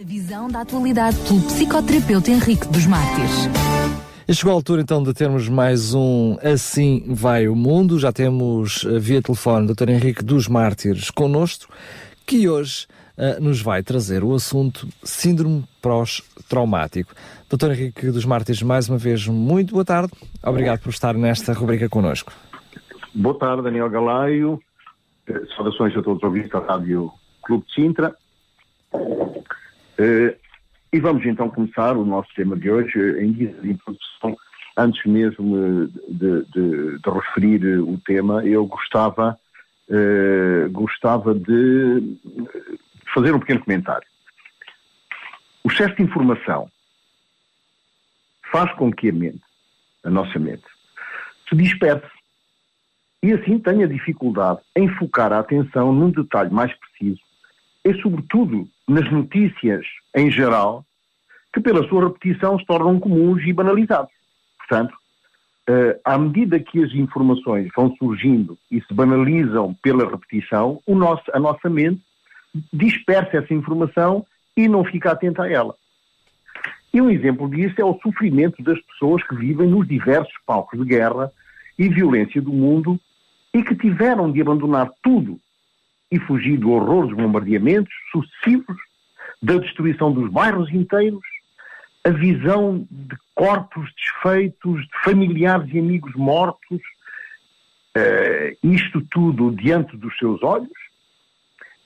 A visão da atualidade pelo psicoterapeuta Henrique dos Mártires. Chegou a altura então de termos mais um Assim Vai o Mundo. Já temos eh, via telefone o Dr. Henrique dos Mártires connosco, que hoje uh, nos vai trazer o assunto Síndrome Pós-Traumático. Dr. Henrique dos Mártires, mais uma vez, muito boa tarde. Obrigado por estar nesta rubrica connosco. Boa tarde, Daniel Galaio. Eh, saudações a todos os ouvintes da Rádio Clube de Sintra. Uh, e vamos então começar o nosso tema de hoje em guisa de introdução. Antes mesmo de, de, de referir o tema, eu gostava, gostava de fazer um pequeno comentário. O excesso de informação faz com que a mente, a nossa mente, se disperse e assim tenha dificuldade em focar a atenção num detalhe mais preciso e, sobretudo, nas notícias em geral, que pela sua repetição se tornam comuns e banalizados. Portanto, uh, à medida que as informações vão surgindo e se banalizam pela repetição, nosso, a nossa mente dispersa essa informação e não fica atenta a ela. E um exemplo disso é o sofrimento das pessoas que vivem nos diversos palcos de guerra e violência do mundo e que tiveram de abandonar tudo e fugir do horror dos bombardeamentos sucessivos, da destruição dos bairros inteiros, a visão de corpos desfeitos, de familiares e amigos mortos, uh, isto tudo diante dos seus olhos,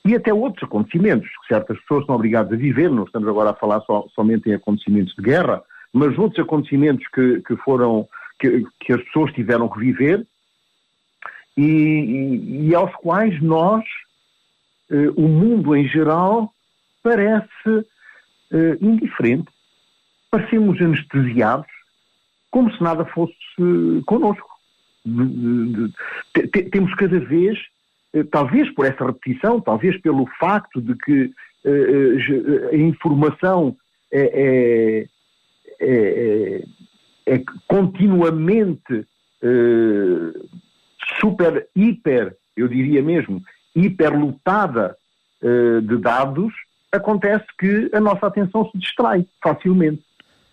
e até outros acontecimentos que certas pessoas são obrigadas a viver, não estamos agora a falar somente em acontecimentos de guerra, mas outros acontecimentos que, que foram, que, que as pessoas tiveram que viver, e, e, e aos quais nós, o mundo em geral, parece uh, indiferente. Parecemos anestesiados, como se nada fosse uh, connosco. Temos cada vez, talvez por essa repetição, talvez pelo facto de que a informação é, é, é, é continuamente super, hiper, eu diria mesmo, hiperlotada uh, de dados, acontece que a nossa atenção se distrai facilmente.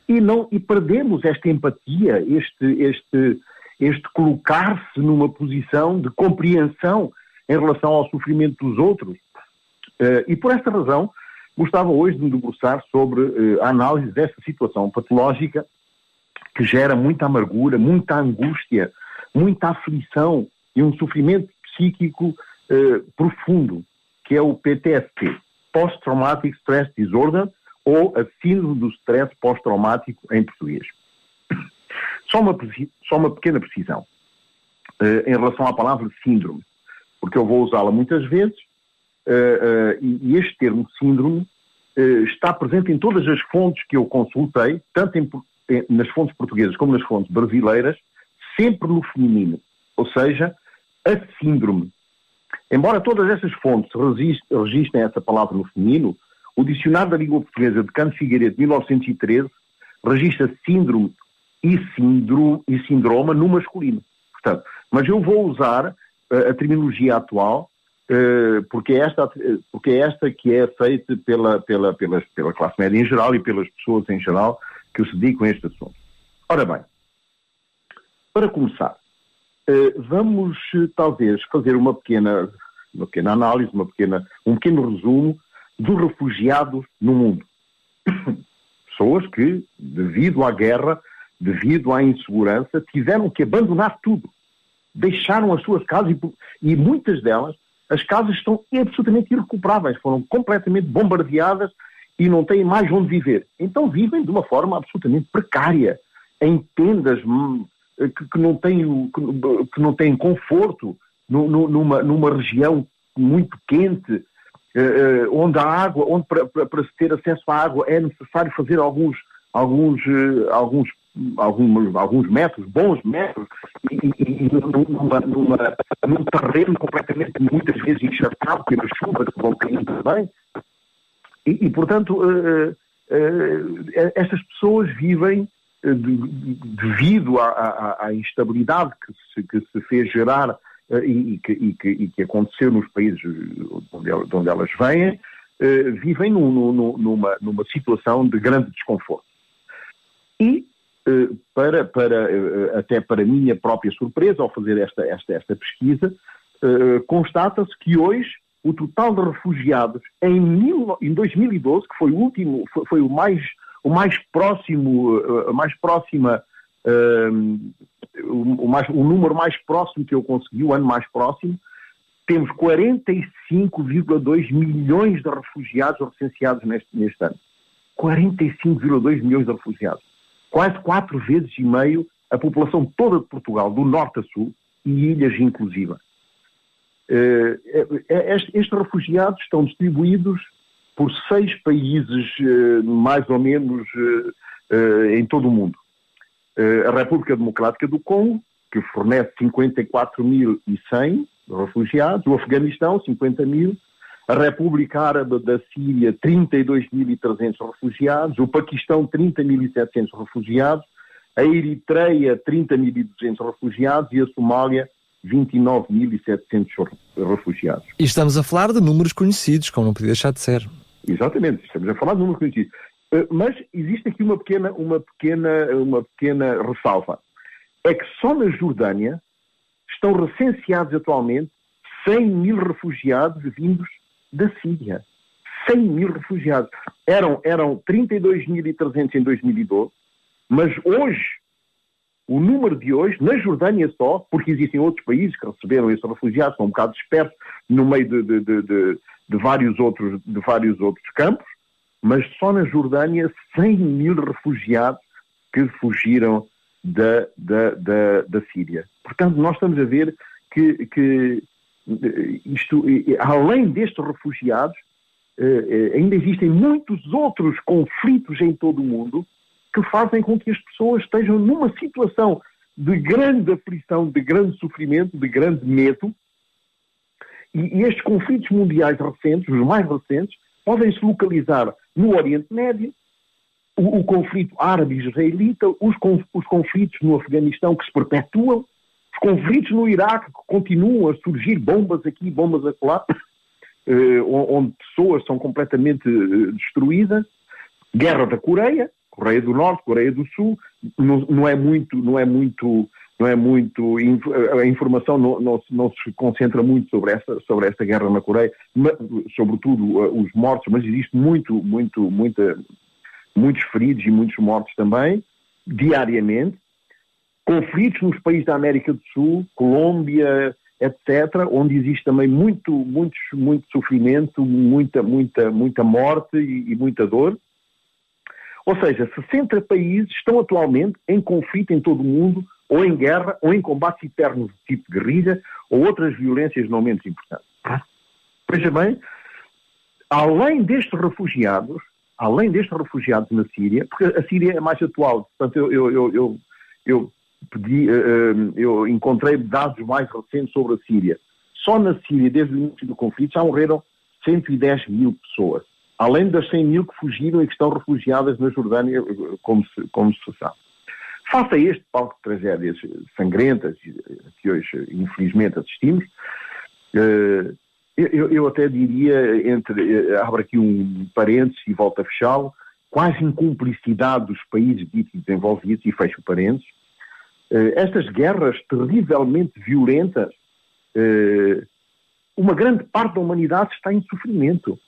E, não, e perdemos esta empatia, este, este, este colocar-se numa posição de compreensão em relação ao sofrimento dos outros. Uh, e por esta razão, gostava hoje de me debruçar sobre uh, a análise desta situação patológica que gera muita amargura, muita angústia, muita aflição e um sofrimento psíquico uh, profundo, que é o PTSD, Post-Traumatic Stress Disorder, ou a síndrome do stress pós-traumático em português. Só uma, só uma pequena precisão uh, em relação à palavra síndrome, porque eu vou usá-la muitas vezes, uh, e, este termo síndrome está presente em todas as fontes que eu consultei, tanto em, nas fontes portuguesas como nas fontes brasileiras, sempre no feminino. Ou seja, a síndrome. Embora todas essas fontes registrem essa palavra no feminino, o Dicionário da Língua Portuguesa de Canto Figueiredo, de 1913, registra síndrome e, síndrome e sindroma no masculino. Portanto, mas eu vou usar uh, a terminologia atual, uh, porque, é esta, porque é esta que é aceita pela, pela, pela, pela classe média em geral e pelas pessoas em geral que se dedicam a este assunto. Ora bem, para começar, vamos eh, talvez fazer uma pequena, uma pequena análise, uma pequena, um pequeno resumo dos refugiados no mundo. Pessoas que, devido à guerra, devido à insegurança, tiveram que abandonar tudo. Deixaram as suas casas e, e muitas delas, as casas estão absolutamente irrecuperáveis, foram completamente bombardeadas e não têm mais onde viver. Então vivem de uma forma absolutamente precária, em tendas hum, eh, que, que, não têm, que, que, não têm conforto numa, numa região muito quente, eh, eh, onde a água, onde para, para, se ter acesso à água é necessário fazer alguns, alguns, alguns, alguns, alguns metros, bons metros, e, e, numa, numa, num terreno completamente, muitas vezes, encharcado pelas chuvas que vão caindo também. E, e portanto, uh, uh, estas pessoas vivem devido à, à, à, instabilidade que se, que se fez gerar uh, e, e, que, e, que, e, que, aconteceu nos países onde, onde elas vêm, vivem num, num, numa, numa situação de grande desconforto. E, para, para, até para minha própria surpresa, ao fazer esta, esta, esta pesquisa, constata-se que hoje o total de refugiados em, mil, em 2012, que foi o último, foi, foi o mais o mais próximo, a mais próxima, o, mais, o número mais próximo que eu consegui, o ano mais próximo, temos 45,2 milhões de refugiados recenseados neste, neste ano. 45,2 milhões de refugiados. Quase quatro vezes e meio a população toda de Portugal, do norte a sul, e ilhas inclusiva. Uh, estes refugiados estão distribuídos por seis países, uh, mais ou menos, uh, em todo o mundo. a República Democrática do Congo, que fornece 54.100 refugiados, o Afeganistão, 50 mil, a República Árabe da Síria, 32.300 refugiados, o Paquistão, 30.700 refugiados, a Eritreia, 30.200 refugiados e a Somália, 29.700 refugiados. E estamos a falar de números conhecidos, como não podia deixar de ser. Exatamente, estamos a falar de números conhecidos. Eh, mas existe aqui uma pequena, uma pequena, uma pequena ressalva. É que só na Jordânia estão recenseados atualmente 100 mil refugiados vindos da Síria. 100 mil refugiados. Eram, eram 32.300 em 2012, mas hoje, o número de hoje, na Jordânia só, porque existem outros países que receberam esses refugiados, são um bocado dispersos no meio de, de, de, de, vários, outros, de vários outros campos, mas só na Jordânia 100 mil refugiados que fugiram da, da, da, da Síria. Portanto, nós estamos a ver que, que isto, além destes refugiados, eh, eh, ainda existem muitos outros conflitos em todo o mundo que fazem com que as pessoas estejam numa situação de grande aflição, de grande sofrimento, de grande medo. E, estes conflitos mundiais recentes, os mais recentes, podem se localizar no Oriente Médio, o, o conflito árabe-israelita, os, os conflitos no Afeganistão que se perpetuam, os conflitos no Iraque que continuam a surgir, bombas aqui, bombas acolá, eh, onde pessoas são completamente eh, destruídas, guerra da Coreia, Coreia do Norte, Coreia do Sul, não, não é muito, não é muito, não é muito, a informação não, não, não, se concentra muito sobre essa, sobre guerra na Coreia, mas, sobretudo eh, os mortos, mas existe muito, muito, muita, muitos feridos e muitos mortos também, diariamente. Conflitos nos países da América do Sul, Colômbia, etc., onde existe também muito, muito, muito sofrimento, muita, muita, muita morte e, e muita dor. Ou seja, 60 países estão atualmente em conflito em todo o mundo, ou em guerra, ou em combates internos de tipo guerrilha, ou outras violências não menos importantes. Veja bem, além destes refugiados, além destes refugiados na Síria, porque a Síria é mais atual, portanto eu, eu, eu, eu, eu pedi, eh, eh, eu encontrei dados mais recentes sobre a Síria. Só na Síria, desde o início do conflito, já morreram 110 mil pessoas, além das 100 mil que fugiram e que estão refugiadas na Jordânia, como se, como se sabe. Face a este palco de tragédias sangrentas que hoje, infelizmente, assistimos, eh, eu, eu até diria, entre, eh, abro aqui um parênteses e volto a fechá-lo, quase incumplicidade dos países ditos desenvolvidos, e fecho parênteses, eh, estas guerras terrivelmente violentas, uma grande parte da humanidade está em sofrimento.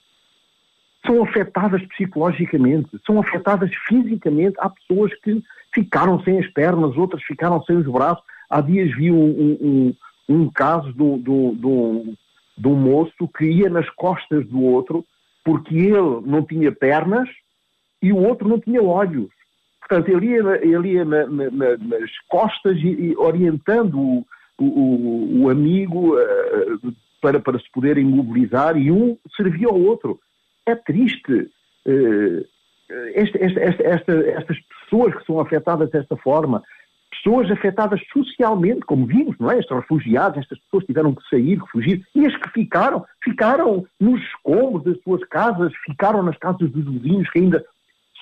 São afetadas psicologicamente, são afetadas fisicamente. Há pessoas que ficaram sem as pernas, outras ficaram sem os braços. Há dias vi um, um, um caso de, de, de, de um moço que ia nas costas do outro porque ele não tinha pernas e o outro não tinha olhos. Portanto, ele ia, ele ia na, na, nas costas e, e orientando o, o, o amigo uh, para, para se poderem mobilizar e um servia ao outro. É triste. Esta, esta, estas pessoas que são afetadas desta forma, pessoas afetadas socialmente, como vimos, não é? Estes refugiados, estas pessoas tiveram que sair, que fugir, e as que ficaram, ficaram nos escombros das suas casas, ficaram nas casas dos vizinhos, que ainda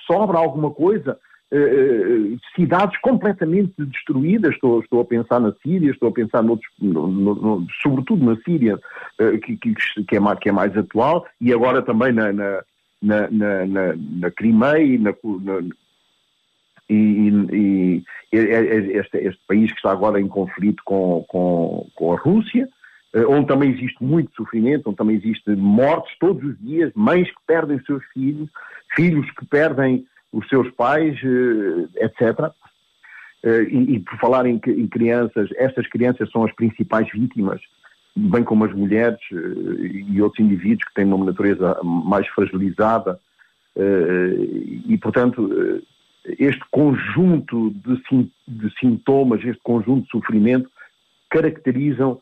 sobra alguma coisa. Uh, cidades completamente destruídas. Estou, estou a pensar na Síria, estou a pensar noutros, no, no, no, sobretudo na Síria, uh, que, que, que, é mais, que é mais atual, e agora também na, na, na, na, na Crimeia e na, e, e, este, este, país que está agora em conflito com, com, com a Rússia, eh, onde também existe muito sofrimento, onde também existe mortes todos os dias, mães que perdem seus filhos, filhos que perdem os seus pais, eh, etc. Eh, e, e por falar em, em, crianças, estas crianças são as principais vítimas, bem como as mulheres e outros indivíduos que têm uma natureza mais fragilizada. E, portanto, este conjunto de, de sintomas, este conjunto de sofrimento, caracterizam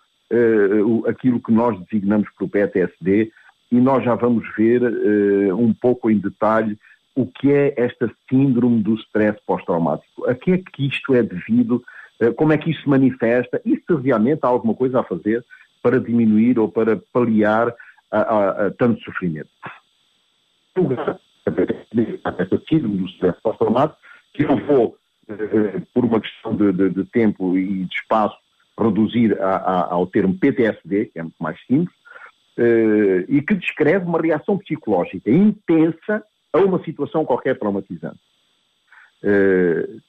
aquilo que nós designamos o PTSD e nós já vamos ver uh, um pouco em detalhe o que é esta síndrome do stress pós-traumático. A que é que isto é devido, uh, como é que isto se manifesta e se realmente há alguma coisa a fazer para diminuir ou para paliar a, a, a tanto sofrimento. Esta síndrome do stress pós-traumático, que eu vou, por uma questão de, de, de tempo e de espaço, reduzir a, ao termo PTSD, que é muito mais simples, uh, e que descreve uma reação psicológica intensa a uma situação qualquer traumatizante. Uh,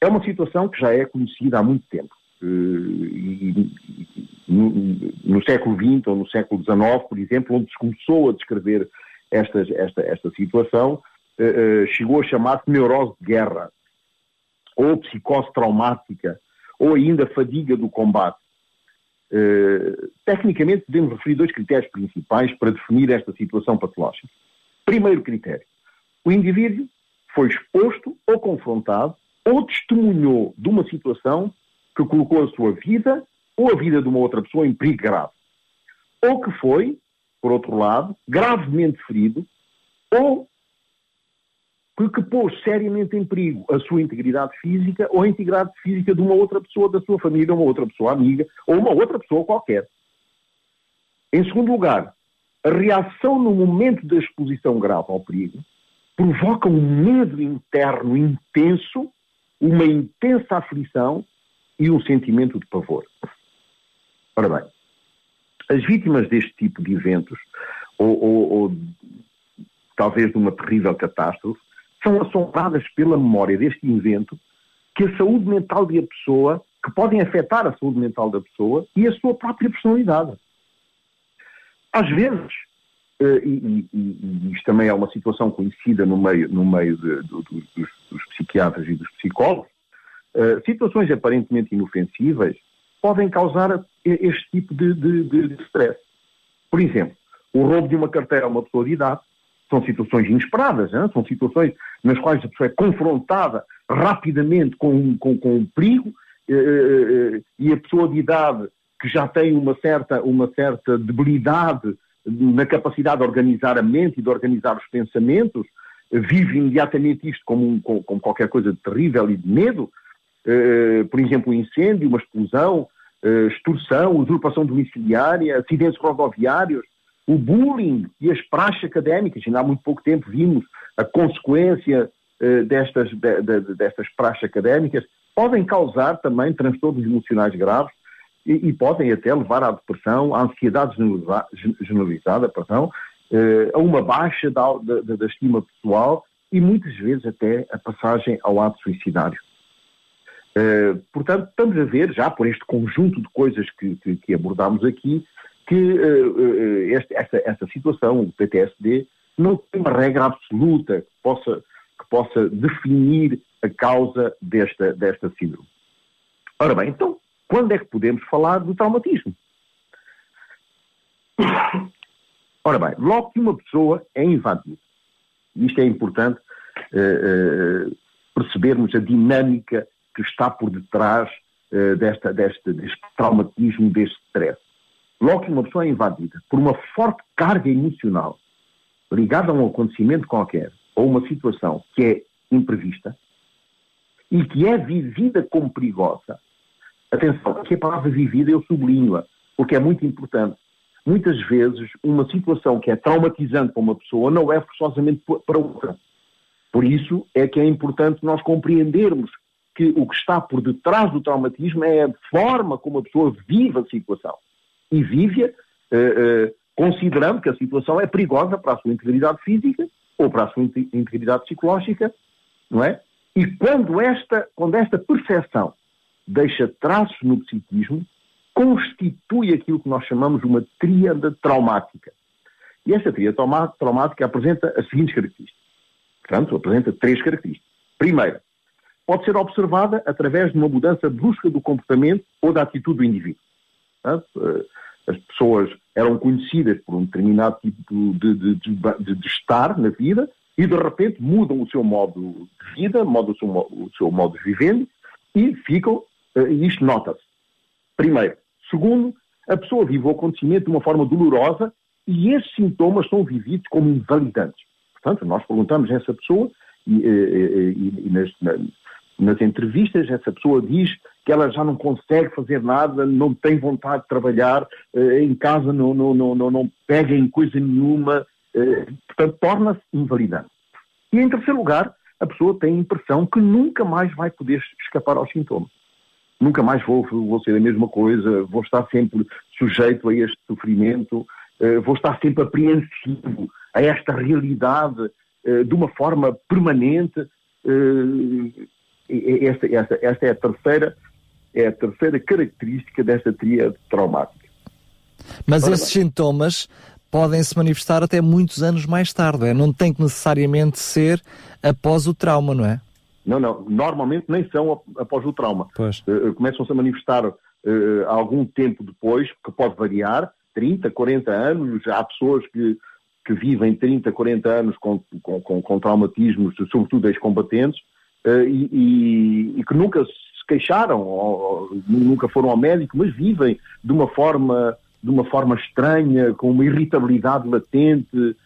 é uma situação que já é conhecida há muito tempo. Uh, e, no, século XX ou no século XIX, por exemplo, onde se começou a descrever estas, esta, esta situação, chegou a chamar-se neurose de guerra ou psicose traumática, ou ainda fadiga do combate. Tecnicamente, podemos referir dois critérios principais para definir esta situação patológica. Primeiro critério: o indivíduo foi exposto ou confrontado ou testemunhou de uma situação que colocou a sua vida ou a vida de uma outra pessoa em perigo grave. Ou que foi, por outro lado, gravemente ferido ou que pôs seriamente em perigo a sua integridade física ou a integridade física de uma outra pessoa da sua família, uma outra pessoa amiga ou uma outra pessoa qualquer. Em segundo lugar, a reação no momento da exposição grave ao perigo provoca um medo interno intenso, uma intensa aflição e um sentimento de pavor. Ora bem, as vítimas deste tipo de eventos, ou, ou, ou talvez de uma terrível catástrofe, são assombradas pela memória deste evento que a saúde mental de a pessoa, que podem afetar a saúde mental da pessoa e a sua própria personalidade. Às vezes, eh, e, e, e isto também é uma situação conhecida no meio, no meio de, de, de, dos, dos, psiquiatras e dos psicólogos, uh, situações aparentemente inofensivas podem causar este tipo de, de stress. Por exemplo, o roubo de uma carteira a uma pessoa de idade são situações inesperadas, são situações nas quais a pessoa é confrontada rapidamente com, com, com um perigo eh, eh, eh, e a pessoa de idade que já tem uma certa, uma certa debilidade na capacidade de organizar a mente e de organizar os pensamentos, vive imediatamente isto como, um, como, qualquer coisa de terrível e de medo. por exemplo, um incêndio, uma explosão, extorsão, usurpação domiciliária, acidentes rodoviários, o bullying e as praxes académicas, ainda há muito pouco tempo vimos a consequência uh, destas, de, de, destas praxes académicas, podem causar também transtornos emocionais graves e, e, podem até levar à depressão, à ansiedade generalizada, perdão, uh, a uma baixa da, da, da estima pessoal e muitas vezes até a passagem ao ato suicidário. Uh, portanto, estamos a ver, já por este conjunto de coisas que, que, que abordámos aqui, que uh, este, esta, esta situação, o PTSD, não tem uma regra absoluta que possa, que possa definir a causa desta, desta síndrome. Ora bem, então, quando é que podemos falar do traumatismo? Ora bem, logo que uma pessoa é invadida, isto é importante uh, uh, percebermos a dinâmica que está por detrás uh, desta, deste, deste traumatismo, deste stress. Logo que uma pessoa é invadida por uma forte carga emocional ligada a um acontecimento qualquer ou uma situação que é imprevista e que é vivida como perigosa, atenção, que a palavra vivida eu sublinho-a, porque é muito importante. Muitas vezes, uma situação que é traumatizante para uma pessoa não é forçosamente para outra. Por isso é que é importante nós compreendermos que o que está por detrás do traumatismo é a forma como a pessoa vive a situação. E vive-a uh, uh, considerando que a situação é perigosa para a sua integridade física ou para a sua integridade psicológica, não é? E quando esta, quando esta percepção deixa traços no psiquismo, constitui aquilo que nós chamamos uma tríade traumática. E esta tríade traumática apresenta as seguintes características. Portanto, apresenta três características. Primeiro, pode ser observada através de uma mudança brusca do comportamento ou da atitude do indivíduo. Portanto, eh, as pessoas eram conhecidas por um determinado tipo de, de, de, de, estar na vida e de repente mudam o seu modo de vida, mudam o seu, o seu modo de vivendo e ficam, uh, isto nota-se. Primeiro. Segundo, a pessoa vive o acontecimento de uma forma dolorosa e esses sintomas são vividos como invalidantes. Portanto, nós perguntamos a essa pessoa e, e, e, e nas, nas entrevistas, essa pessoa diz que ela já não consegue fazer nada, não tem vontade de trabalhar, eh, em casa não, não, não, não, não pega em coisa nenhuma, eh, portanto, torna-se invalidante. E em terceiro lugar, a pessoa tem a impressão que nunca mais vai poder escapar aos sintomas. Nunca mais vou, vou ser a mesma coisa, vou estar sempre sujeito a este sofrimento, eh, vou estar sempre apreensivo a esta realidade de uma forma permanente esta, esta, esta é a terceira é a terceira característica desta tríade traumática. Mas Ora esses bem. sintomas podem se manifestar até muitos anos mais tarde, é? não tem que necessariamente ser após o trauma, não é? Não, não. Normalmente nem são após o trauma. Uh, Começam-se a manifestar uh, algum tempo depois, que pode variar, 30, 40 anos. Há pessoas que, que vivem 30, 40 anos com, com, com, com traumatismos, sobretudo ex-combatentes, uh, e, e, e, que nunca se queixaram, ou, ou, nunca foram ao médico, mas vivem de uma forma, de uma forma estranha, com uma irritabilidade latente,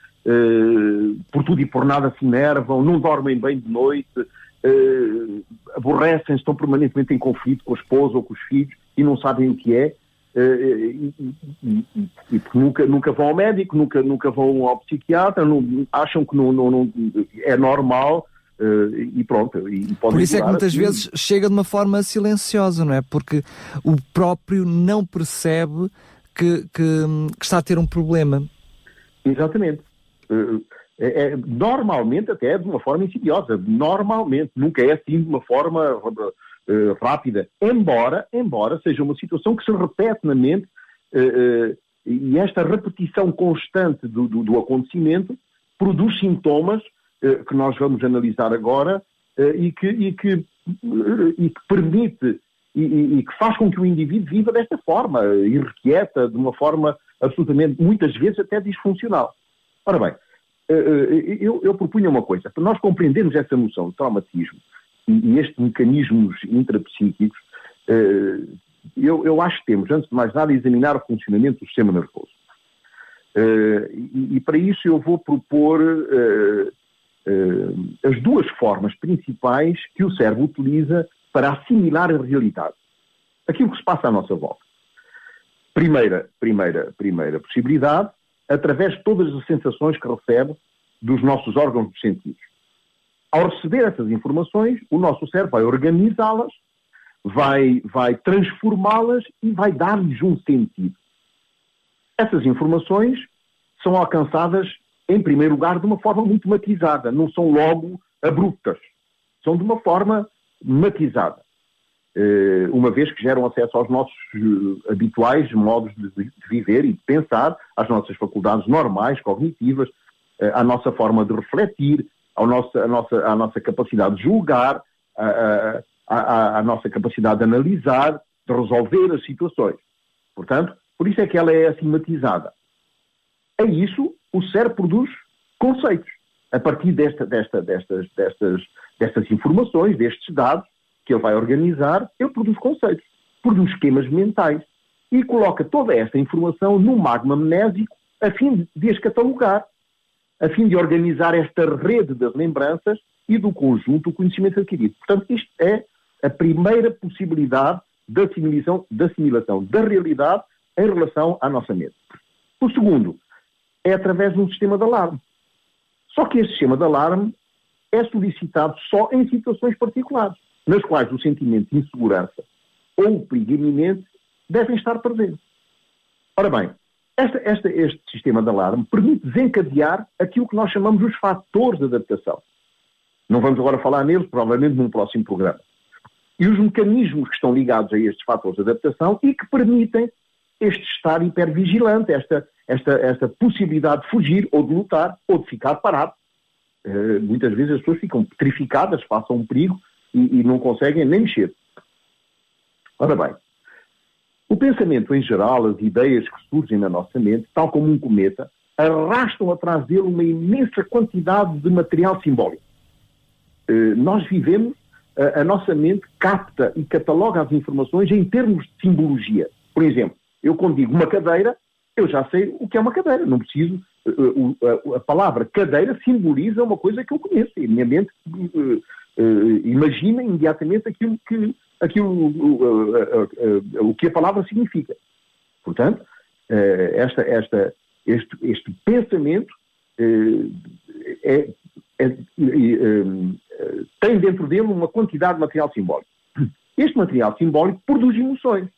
por tudo e por nada se enervam, não dormem bem de noite, uh, aborrecem, estão permanentemente em conflito com a esposa ou com os filhos e não sabem o que é. Uh, e, e, e, e, nunca, nunca vão ao médico, nunca, nunca vão ao psiquiatra, não, acham que não, não, não é normal Uh, e pronto. E Por isso é que muitas assim. vezes chega de uma forma silenciosa, não é? Porque o próprio não percebe que, que, que está a ter um problema. Exatamente. Uh, é, é, normalmente até é de uma forma insidiosa. Normalmente. Nunca é assim de uma forma uh, rápida. Embora, embora seja uma situação que se repete na mente e esta repetição constante do, do, do acontecimento produz sintomas que nós vamos analisar agora e que, e que, e que permite e, e, que faz com que o indivíduo viva desta forma, irrequieta, de uma forma absolutamente, muitas vezes até disfuncional. Ora bem, eu, eu propunha uma coisa, para nós compreendermos essa noção de traumatismo e, estes mecanismos intrapsíquicos, eu, eu acho que temos, antes de mais nada, examinar o funcionamento do sistema nervoso. e, para isso eu vou propor as duas formas principais que o cérebro utiliza para assimilar a realidade. Aquilo que se passa à nossa volta. Primeira, primeira, primeira possibilidade, através de todas as sensações que recebe dos nossos órgãos dos sentidos. Ao receber essas informações, o nosso cérebro vai organizá-las, vai, vai transformá-las e vai dar-lhes um sentido. Essas informações são alcançadas em primeiro lugar, de uma forma muito matizada, não são logo abruptas, são de uma forma matizada. Eh, uma vez que geram acesso aos nossos eh, habituais modos de viver e de pensar, às nossas faculdades normais, cognitivas, eh, à nossa forma de refletir, à nossa, à nossa, capacidade de julgar, à, à, à nossa capacidade de analisar, de resolver as situações. Portanto, por isso é que ela é assim matizada. A isso o cérebro produz conceitos. A partir desta, desta, destas, destas, destas informações, destes dados que ele vai organizar, ele produz conceitos, produz esquemas mentais e coloca toda esta informação num magma amnésico a fim de as catalogar, a fim de organizar esta rede das lembranças e do conjunto do conhecimento adquirido. Portanto, isto é a primeira possibilidade de assimilação, de assimilação da realidade em relação à nossa mente. O segundo, é através de um sistema de alarme. Só que este sistema de alarme é solicitado só em situações particulares, nas quais o sentimento de insegurança ou o perigo iminente devem estar presentes. Ora bem, esta, esta, este sistema de alarme permite desencadear aquilo que nós chamamos os fatores de adaptação. Não vamos agora falar neles, provavelmente num próximo programa. E os mecanismos que estão ligados a estes fatores de adaptação e que permitem este estar hipervigilante, esta, esta, esta possibilidade de fugir ou de lutar ou de ficar parado. Uh, muitas vezes as pessoas ficam petrificadas, passam um perigo e, e não conseguem nem mexer. Ora bem, o pensamento em geral, as ideias que surgem na nossa mente, tal como um cometa, arrastam atrás dele uma imensa quantidade de material simbólico. Uh, nós vivemos, a, nossa mente capta e cataloga as informações em termos de simbologia. Por exemplo, eu quando digo uma cadeira, eu já sei o que é uma cadeira, não preciso. A, palavra cadeira simboliza uma coisa que eu conheço e a minha mente imagina imediatamente aquilo que, aquilo, o que a palavra significa. Portanto, esta, esta, este, este pensamento é, é, é, tem dentro dele uma quantidade de material simbólico. Este material simbólico produz emoções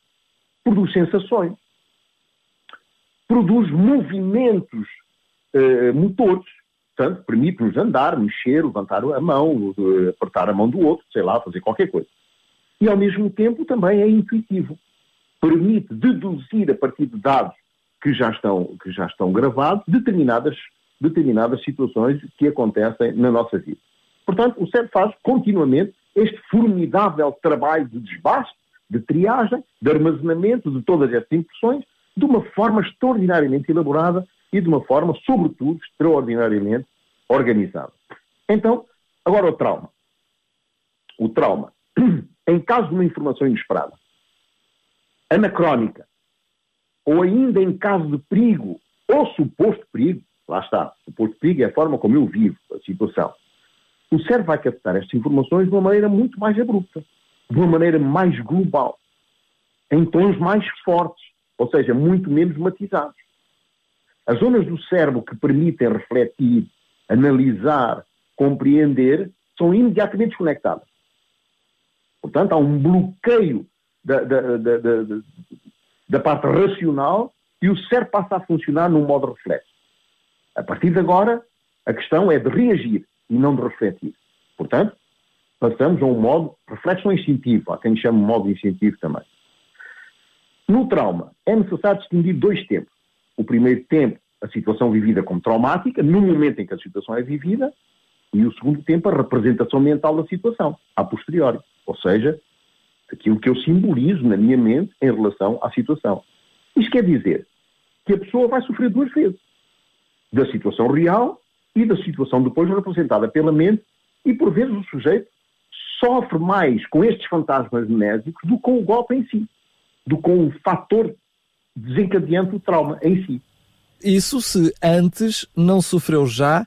produz sensações, produz movimentos motores, portanto, permite-nos andar, mexer, levantar a mão, apertar a mão do outro, sei lá, fazer qualquer coisa. E, ao mesmo tempo, também é intuitivo. Permite deduzir, a partir de dados que já estão, que já estão gravados, determinadas, determinadas situações que acontecem na nossa vida. Portanto, o cérebro faz continuamente este formidável trabalho de desbaste de triagem, de armazenamento de todas essas impressões, de uma forma extraordinariamente elaborada e de uma forma, sobretudo, extraordinariamente organizada. Então, agora o trauma. O trauma, em caso de uma informação inesperada, anacrónica, ou ainda em caso de perigo, ou suposto perigo, lá está, suposto perigo é a forma como eu vivo a situação, o cérebro vai captar estas informações de uma maneira muito mais abrupta de uma maneira mais global, em tons mais fortes, ou seja, muito menos matizados. As zonas do cérebro que permitem refletir, analisar, compreender, são imediatamente desconectadas. Portanto, há um bloqueio da, da, da, da, parte racional e o cérebro passa a funcionar num modo reflexo. A partir de agora, a questão é de reagir e não de refletir. Portanto, passamos a um modo reflexão instintivo, há quem chame de modo instintivo também. No trauma, é necessário distinguir dois tempos. O primeiro tempo, a situação vivida como traumática, no momento em que a situação é vivida, e o segundo tempo, a representação mental da situação, a posteriori. Ou seja, aquilo que eu simbolizo na minha mente em relação à situação. Isto quer dizer que a pessoa vai sofrer duas vezes. Da situação real e da situação depois representada pela mente, e por vezes o sujeito sofre mais com estes fantasmas mnésicos do que com o golpe em si, do que com o fator desencadeante do trauma em si. Isso se antes não sofreu já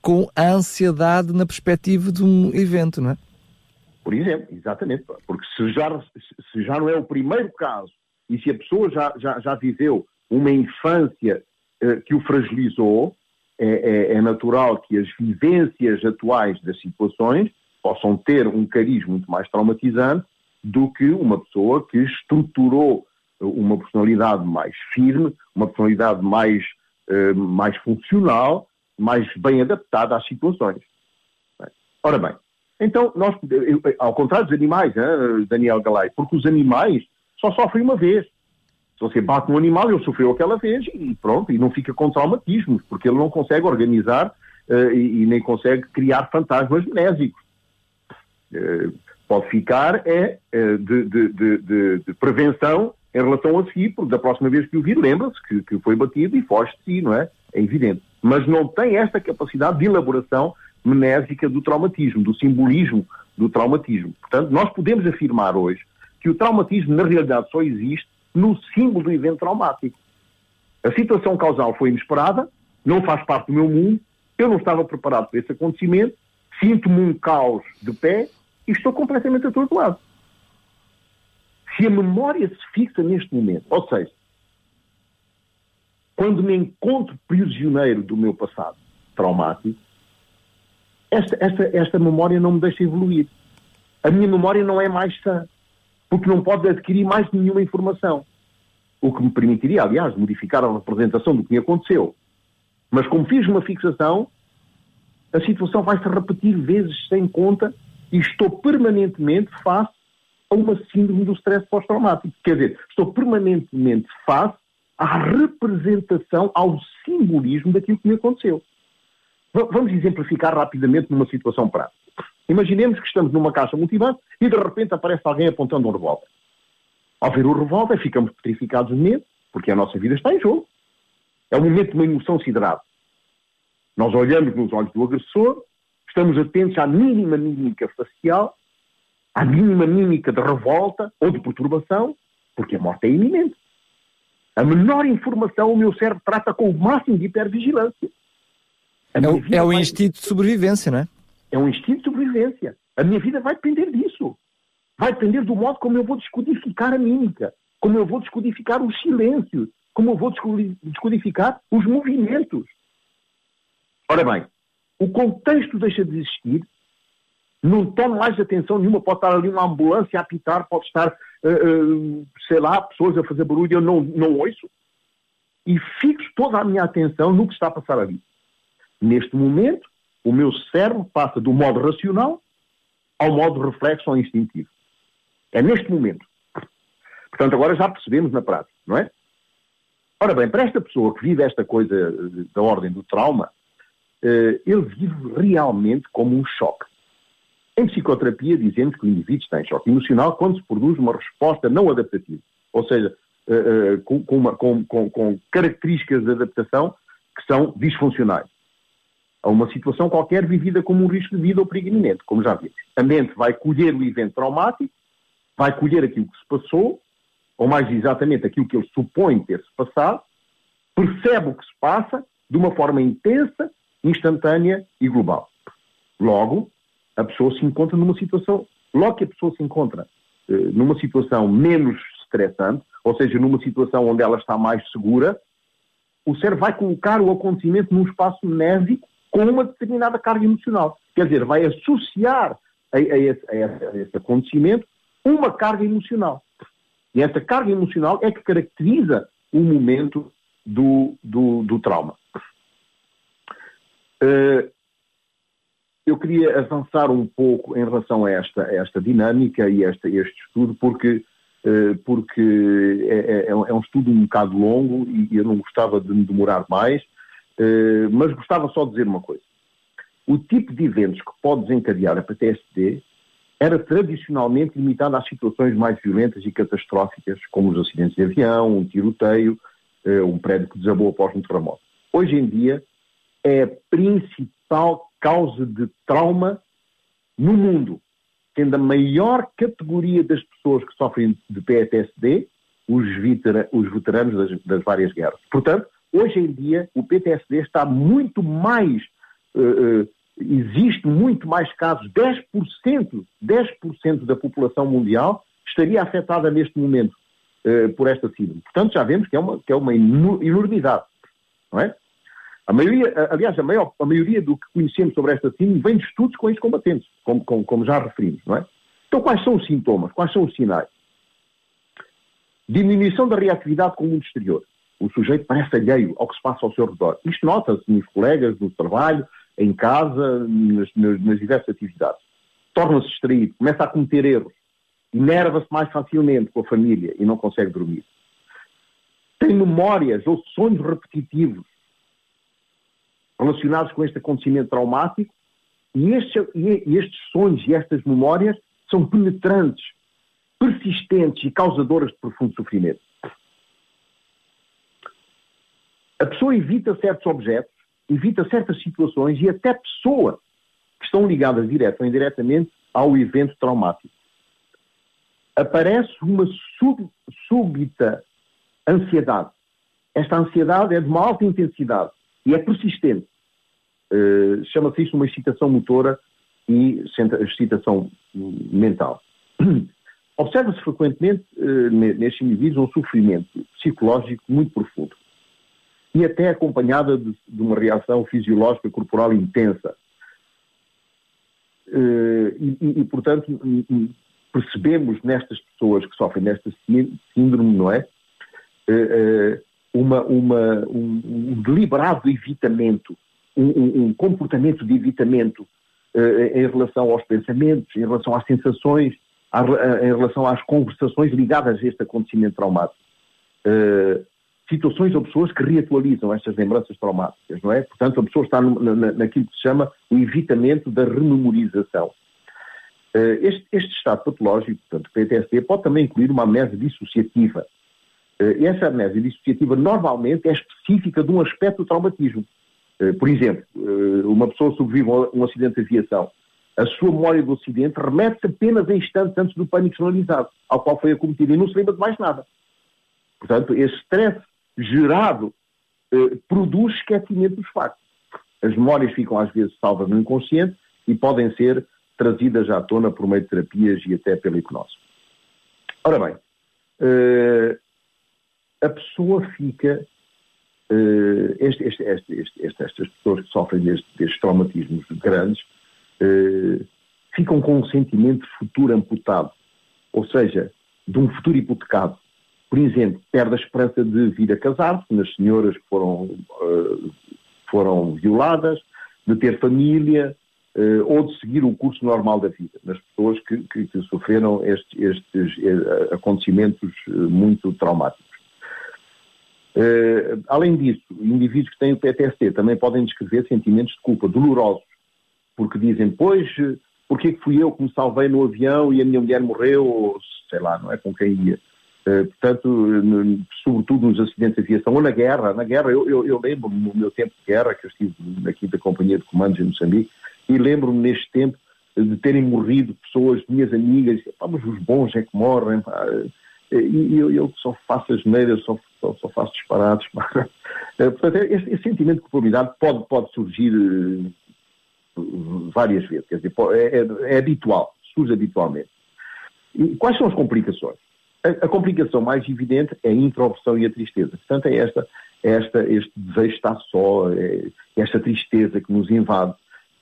com a ansiedade na perspectiva de um evento, não é? Por exemplo, exatamente. Porque se já, se já não é o primeiro caso e se a pessoa já, já, já viveu uma infância eh, que o fragilizou, é, é, é, natural que as vivências atuais das situações possam ter um cariz muito mais traumatizante do que uma pessoa que estruturou uma personalidade mais firme, uma personalidade mais, uh, mais funcional, mais bem adaptada às situações. Ora bem, então, nós, ao contrário dos animais, hein, Daniel Galay, porque os animais só sofrem uma vez. Se você bate um animal, ele sofreu aquela vez e pronto, e não fica com traumatismos, porque ele não consegue organizar uh, e, e, nem consegue criar fantasmas mnésicos. Eh, pode ficar é eh, de, de, de, de, prevenção em relação a si, porque da próxima vez que o vir, lembra-se que, que foi batido e foge de si, não é? É evidente. Mas não tem esta capacidade de elaboração mnésica do traumatismo, do simbolismo do traumatismo. Portanto, nós podemos afirmar hoje que o traumatismo, na realidade, só existe no símbolo do evento traumático. A situação causal foi inesperada, não faz parte do meu mundo, eu não estava preparado para esse acontecimento, sinto-me um caos de pé e estou completamente atordoado. Se a memória se fixa neste momento, ou seja, quando me encontro prisioneiro do meu passado traumático, esta, esta, esta memória não me deixa evoluir. A minha memória não é mais sã, porque não pode adquirir mais nenhuma informação. O que me permitiria, aliás, modificar a representação do que me aconteceu. Mas como fiz uma fixação, a situação vai se repetir vezes sem conta e estou permanentemente face a uma síndrome do stress pós-traumático. Quer dizer, estou permanentemente face à representação, ao simbolismo daquilo que me aconteceu. Vamos exemplificar rapidamente numa situação prática. Imaginemos que estamos numa caixa multibando e de repente aparece alguém apontando um revólver. Ao ver o revólver, ficamos petrificados de medo, porque a nossa vida está em jogo. É o momento de uma emoção siderada. Nós olhamos nos olhos do agressor, estamos atentos à mínima mímica facial, à mínima mímica de revolta ou de perturbação, porque a morte é iminente. A menor informação o meu cérebro trata com o máximo de hipervigilância. É o, é o vai... instinto de sobrevivência, não é? É um instinto de sobrevivência. A minha vida vai depender disso. Vai depender do modo como eu vou descodificar a mímica, como eu vou descodificar os silêncios, como eu vou descodificar os movimentos. Ora bem, o contexto deixa de existir, não tome mais atenção nenhuma, pode estar ali uma ambulância a apitar, pode estar, uh, uh, sei lá, pessoas a fazer barulho, eu não, não ouço, e fixo toda a minha atenção no que está a passar ali. Neste momento, o meu cérebro passa do modo racional ao modo reflexo ou instintivo. É neste momento. Portanto, agora já percebemos na prática, não é? Ora bem, para esta pessoa que vive esta coisa da ordem do trauma, eh, ele vive realmente como um choque. Em psicoterapia, dizemos que o indivíduo está em choque emocional quando se produz uma resposta não adaptativa, ou seja, eh, eh, com, uma, com, com, com características de adaptação que são disfuncionais a uma situação qualquer vivida como um risco de vida ou perigo iminente, como já vimos. A mente vai colher o evento traumático, vai colher aquilo que se passou, ou mais exatamente aquilo que ele supõe ter-se passado, percebe o que se passa de uma forma intensa, instantânea e global. Logo, a pessoa se encontra numa situação, logo que a pessoa se encontra eh, numa situação menos estressante, ou seja, numa situação onde ela está mais segura, o cérebro vai colocar o acontecimento num espaço nésico com uma determinada carga emocional. Quer dizer, vai associar a, a, esse, a, esse, a esse acontecimento uma carga emocional. E essa carga emocional é que caracteriza o momento do, do, do trauma. Uh, eu queria avançar um pouco em relação a esta, a esta dinâmica e esta, este estudo, porque, uh, porque é, é, é, um estudo um bocado longo e eu não gostava de me demorar mais, uh, mas gostava só de dizer uma coisa. O tipo de eventos que pode desencadear a PTSD era tradicionalmente limitado às situações mais violentas e catastróficas, como os acidentes de avião, um tiroteio, uh, um prédio que desabou após um terremoto. Hoje em dia, é a principal causa de trauma no mundo, sendo a maior categoria das pessoas que sofrem de PTSD os, os veteranos das, das, várias guerras. Portanto, hoje em dia, o PTSD está muito mais uh, uh, existe muito mais casos, 10%, 10% da população mundial estaria afetada neste momento uh, por esta síndrome. Portanto, já vemos que é uma, que é uma enormidade, não é? A maioria, aliás, a, maior, a maioria do que conhecemos sobre esta síndrome vem de estudos com esses combatentes, como, como, como já referimos, não é? Então, quais são os sintomas? Quais são os sinais? Diminuição da reatividade com o mundo exterior. O sujeito parece alheio ao que se passa ao seu redor. Isto nota-se nos colegas, no trabalho, em casa, nas, nas diversas atividades. Torna-se distraído, começa a cometer erros, enerva-se mais facilmente com a família e não consegue dormir. Tem memórias ou sonhos repetitivos relacionados com este acontecimento traumático e estes, e estes sonhos e estas memórias são penetrantes, persistentes e causadoras de profundo sofrimento. A pessoa evita certos objetos evita certas situações e até pessoas que estão ligadas direta ou indiretamente ao evento traumático. Aparece uma súbita ansiedade. Esta ansiedade é de uma alta intensidade e é persistente. Uh, Chama-se isto uma excitação motora e excitação mental. Observa-se frequentemente uh, nestes indivíduos um sofrimento psicológico muito profundo e até acompanhada de, de uma reação fisiológica corporal intensa. e, e, portanto, percebemos nestas pessoas que sofrem desta síndrome, não é? Uma, uma, um, um deliberado evitamento, um, um, comportamento de evitamento em relação aos pensamentos, em relação às sensações, em relação às conversações ligadas a este acontecimento traumático. Uh, situações ou pessoas que reatualizam estas lembranças traumáticas, não é? Portanto, a pessoa está no, na, naquilo que se chama o evitamento da rememorização. Uh, este, este, estado patológico, portanto, PTSD, pode também incluir uma amnésia dissociativa. Uh, e essa amnésia dissociativa normalmente é específica de um aspecto do traumatismo. por exemplo, uma pessoa sobrevive a um acidente de aviação a sua memória do acidente remete-se apenas a instantes antes do pânico generalizado, ao qual foi acometido, e não se lembra de mais nada. Portanto, esse stress gerado eh, produz esquecimento dos factos. As memórias ficam às vezes salvas no inconsciente e podem ser trazidas à tona por meio de terapias e até pela hipnose. Ora bem, eh, a pessoa fica. Eh, este, este, este, estas pessoas que sofrem destes traumatismos grandes eh, ficam com um sentimento de futuro amputado, ou seja, de um futuro hipotecado. Por exemplo, perde a esperança de vir a casar-se nas senhoras que foram, uh, foram violadas, de ter família uh, ou de seguir o curso normal da vida, nas pessoas que, que, que sofreram estes, estes acontecimentos muito traumáticos. Uh, além disso, indivíduos que têm o PTSD também podem descrever sentimentos de culpa dolorosos porque dizem, pois, porque que fui eu que me salvei no avião e a minha mulher morreu, ou sei lá, não é com quem ia. Uh, portanto, sobretudo nos acidentes de aviação, ou na guerra, na guerra, eu, eu, eu lembro-me no meu tempo de guerra, que eu estive aqui da Companhia de Comandos em Moçambique, e lembro-me neste tempo de terem morrido pessoas, minhas amigas, mas os bons é que morrem, pá, e eu, eu só faço as neiras, só, só, só, faço disparados. Eh, portanto, esse, esse, sentimento de culpabilidade pode, pode surgir eh, várias vezes, quer dizer, é, é, é habitual, surge habitualmente. E quais são as complicações? A, a, complicação mais evidente é a introversão e a tristeza. Portanto, é esta, é esta este desejo de estar só, é esta tristeza que nos invade.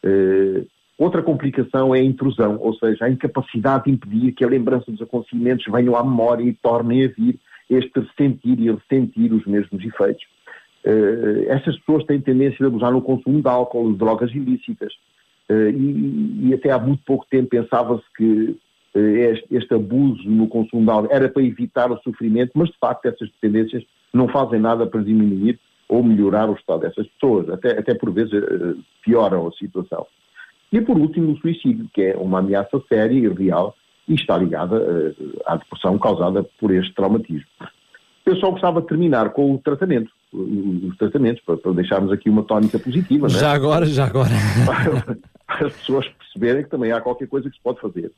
Uh, outra complicação é a intrusão, ou seja, a incapacidade de impedir que a lembrança dos acontecimentos venham à memória e tornem a vir este sentir e ressentir os mesmos efeitos. Uh, essas pessoas têm tendência a abusar no consumo de álcool, de drogas ilícitas. Uh, e, e, até há muito pouco tempo pensava-se que uh, este, este, abuso no consumo de álcool era para evitar o sofrimento, mas de facto essas tendências não fazem nada para diminuir ou melhorar o estado dessas pessoas. Até, até por vezes pioram a situação. E por último, o suicídio, que é uma ameaça séria e real e está ligada à depressão causada por este traumatismo. Eu só gostava de terminar com o tratamento os tratamentos, para, deixarmos aqui uma tónica positiva. Já né? agora, já agora. Para as pessoas perceberem que também há qualquer coisa que se pode fazer.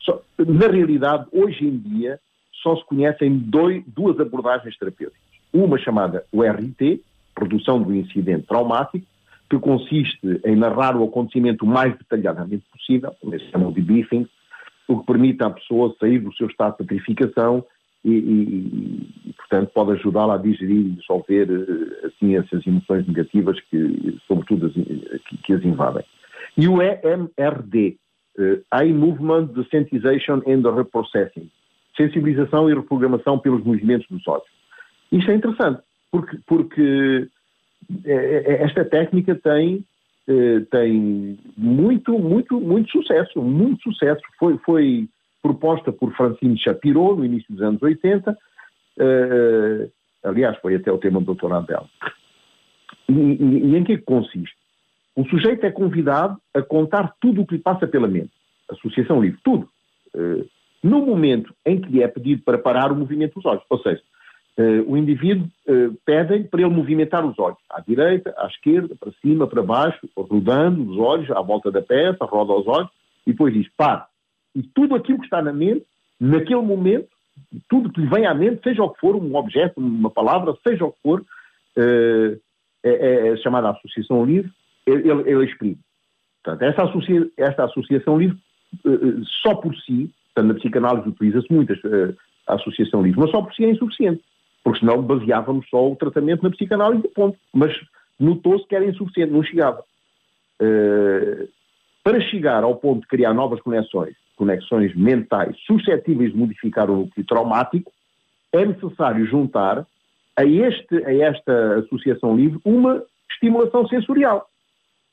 Só, na realidade, hoje em dia, só se conhecem dois, duas abordagens terapêuticas. Uma chamada o RT, Produção do Incidente Traumático, que consiste em narrar o acontecimento o mais detalhadamente possível, se chama de debriefing, o que permite à pessoa sair do seu estado de petrificação e, e, e portanto, pode ajudá-la a digerir e dissolver eh, assim, essas emoções negativas, que, sobretudo, as, que, que as invadem. E o EMRD, uh, Eye Movement Desensitization and Reprocessing, sensibilização e reprogramação pelos movimentos dos olhos. Isto é interessante, porque, porque eh, esta técnica tem, tem muito, muito, muito sucesso, muito sucesso. Foi, foi proposta por Francine Chapirot no início dos anos 80, uh, eh, aliás, foi até o tema do doutorado dela. E, e, e, em que consiste? O sujeito é convidado a contar tudo o que lhe passa pela mente. Associação livre, tudo. No momento em que lhe é pedido para parar o movimento dos olhos. Ou seja, uh, o indivíduo uh, pede para ele movimentar os olhos, à direita, à esquerda, para cima, para baixo, rodando os olhos, à volta da peça, roda os olhos, e depois diz, pare, e tudo aquilo que está na mente, naquele momento, tudo que lhe vem à mente, seja o que for, um objeto, uma palavra, seja o que for, uh, é, é, chamada associação livre, ele, ele exprime. Portanto, esta, associa, esta associação livre, só por si, portanto, na psicanálise utiliza-se muito a associação livre, mas só por si é insuficiente, porque senão baseávamos só o tratamento na psicanálise, ponto. Mas notou-se que era insuficiente, não chegava. Uh, para chegar ao ponto de criar novas conexões, conexões mentais suscetíveis de modificar o núcleo traumático, é necessário juntar a, este, a esta associação livre uma estimulação sensorial.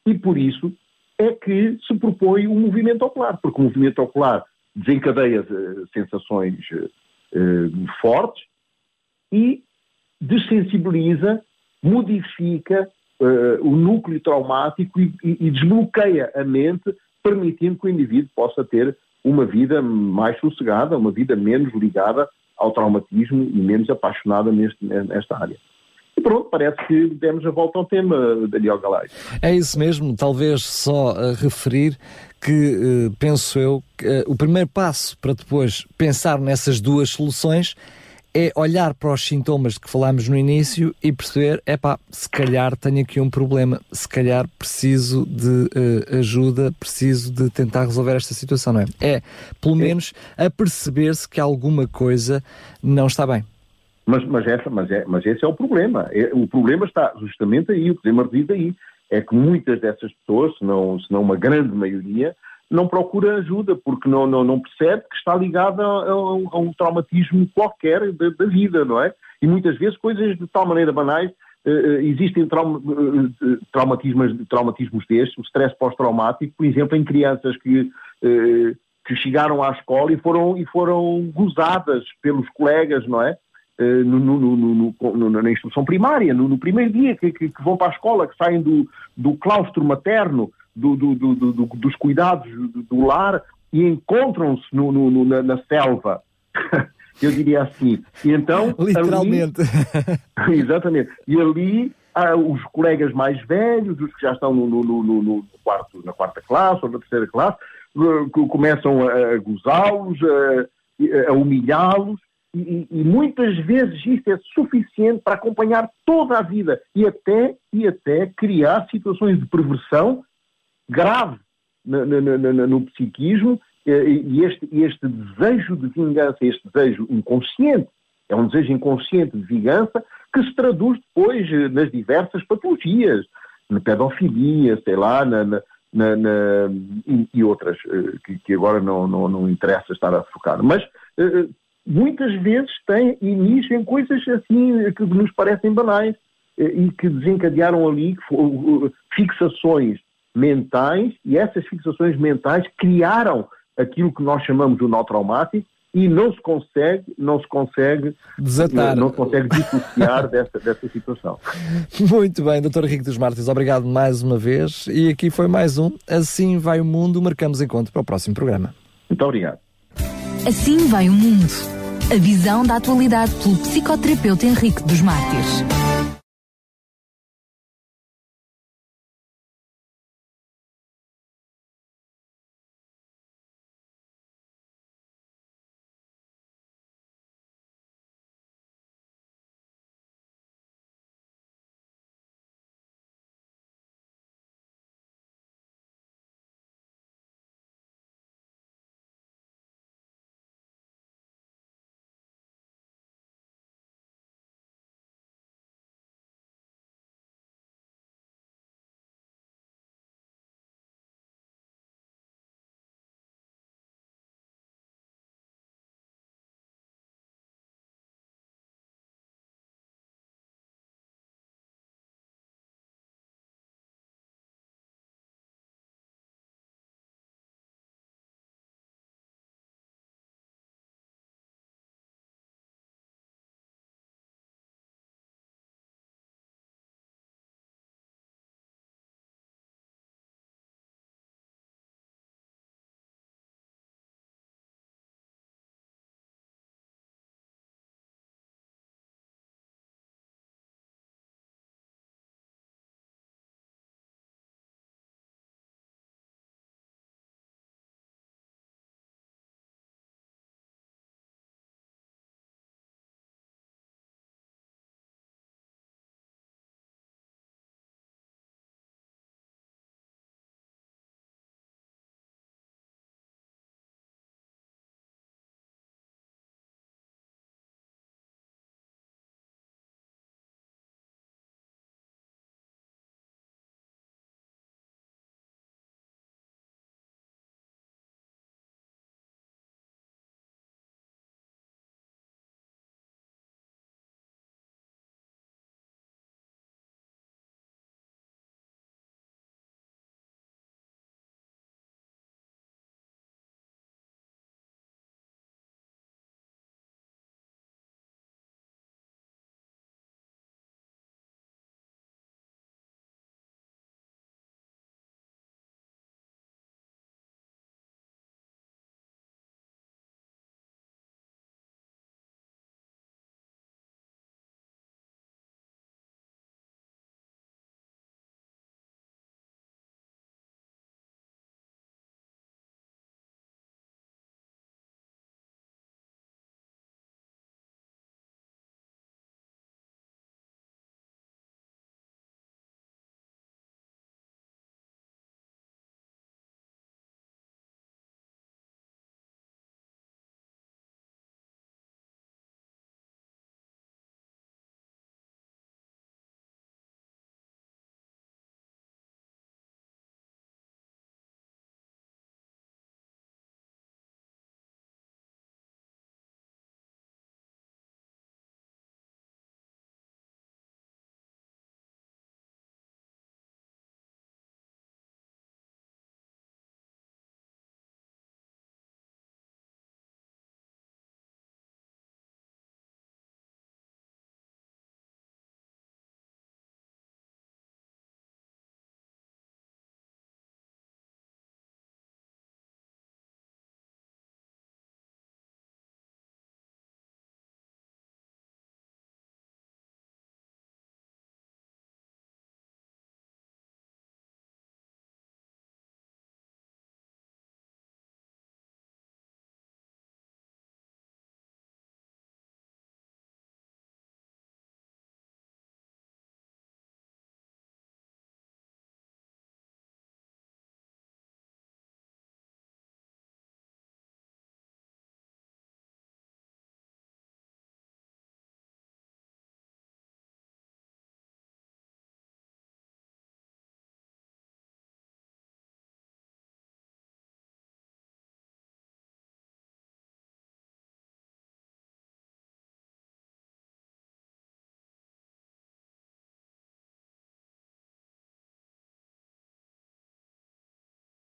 E por isso é que se propõe o movimento ocular, porque o movimento ocular desencadeia uh, sensações uh, fortes e desensibiliza, modifica uh, o núcleo traumático e, e, e desbloqueia a mente, permitindo que o indivíduo possa ter uma vida mais sossegada, uma vida menos ligada ao traumatismo e menos apaixonada neste, nesta área. E pronto, parece que demos a volta ao tema, Daniel Galay. É isso mesmo, talvez só uh, referir que, uh, penso eu, que, o primeiro passo para depois pensar nessas duas soluções é olhar para os sintomas de que falámos no início e perceber, é pá, se calhar tenho aqui um problema, se calhar preciso de uh, ajuda, preciso de tentar resolver esta situação, não é? É, pelo menos, a perceber-se que alguma coisa não está bem. Mas, mas, essa, mas, é, mas esse é o problema. É, o problema está justamente aí, o problema reside aí. É que muitas dessas pessoas, se não, se não uma grande maioria, não procura ajuda, porque não, não, não percebe que está ligada a, a, a um traumatismo qualquer da, da, vida, não é? E muitas vezes coisas de tal maneira banais, uh, existem trauma, uh, traumatismos, traumatismos destes, o stress pós-traumático, por exemplo, em crianças que, uh, que chegaram à escola e foram, e foram gozadas pelos colegas, não é? No, no, no, na instrução primária, no, primeiro dia que, que, que, vão para a escola, que saem do, do claustro materno, do, do, do, dos cuidados do lar e encontram-se no, no, na, na, selva. Eu diria assim. E então. Literalmente. Ali, exatamente. E ali há os colegas mais velhos, os que já estão no, no, no, quarto, na quarta classe ou na terceira classe, que começam a, a gozá-los, a, a humilhá-los. E, e, muitas vezes isso é suficiente para acompanhar toda a vida e até, e até criar situações de perversão grave no, no, no, no psiquismo eh, e este, este desejo de vingança, este desejo inconsciente, é um desejo inconsciente de vingança que se traduz depois eh, nas diversas patologias, na pedofilia, sei lá, na, na, na, e, e, outras eh, que, que, agora não, não, não interessa estar a focar. Mas muitas vezes tem início em coisas assim que nos parecem banais e que desencadearam ali fixações mentais e essas fixações mentais criaram aquilo que nós chamamos de nó traumático e não se consegue, não se consegue desatar, não, não se consegue dissociar dessa, dessa situação. Muito bem, Dr. Henrique dos Martins, obrigado mais uma vez e aqui foi mais um Assim vai o mundo, marcamos encontro para o próximo programa. Muito obrigado. Assim vai o mundo. A visão da atualidade pelo psicoterapeuta Henrique dos Mártires.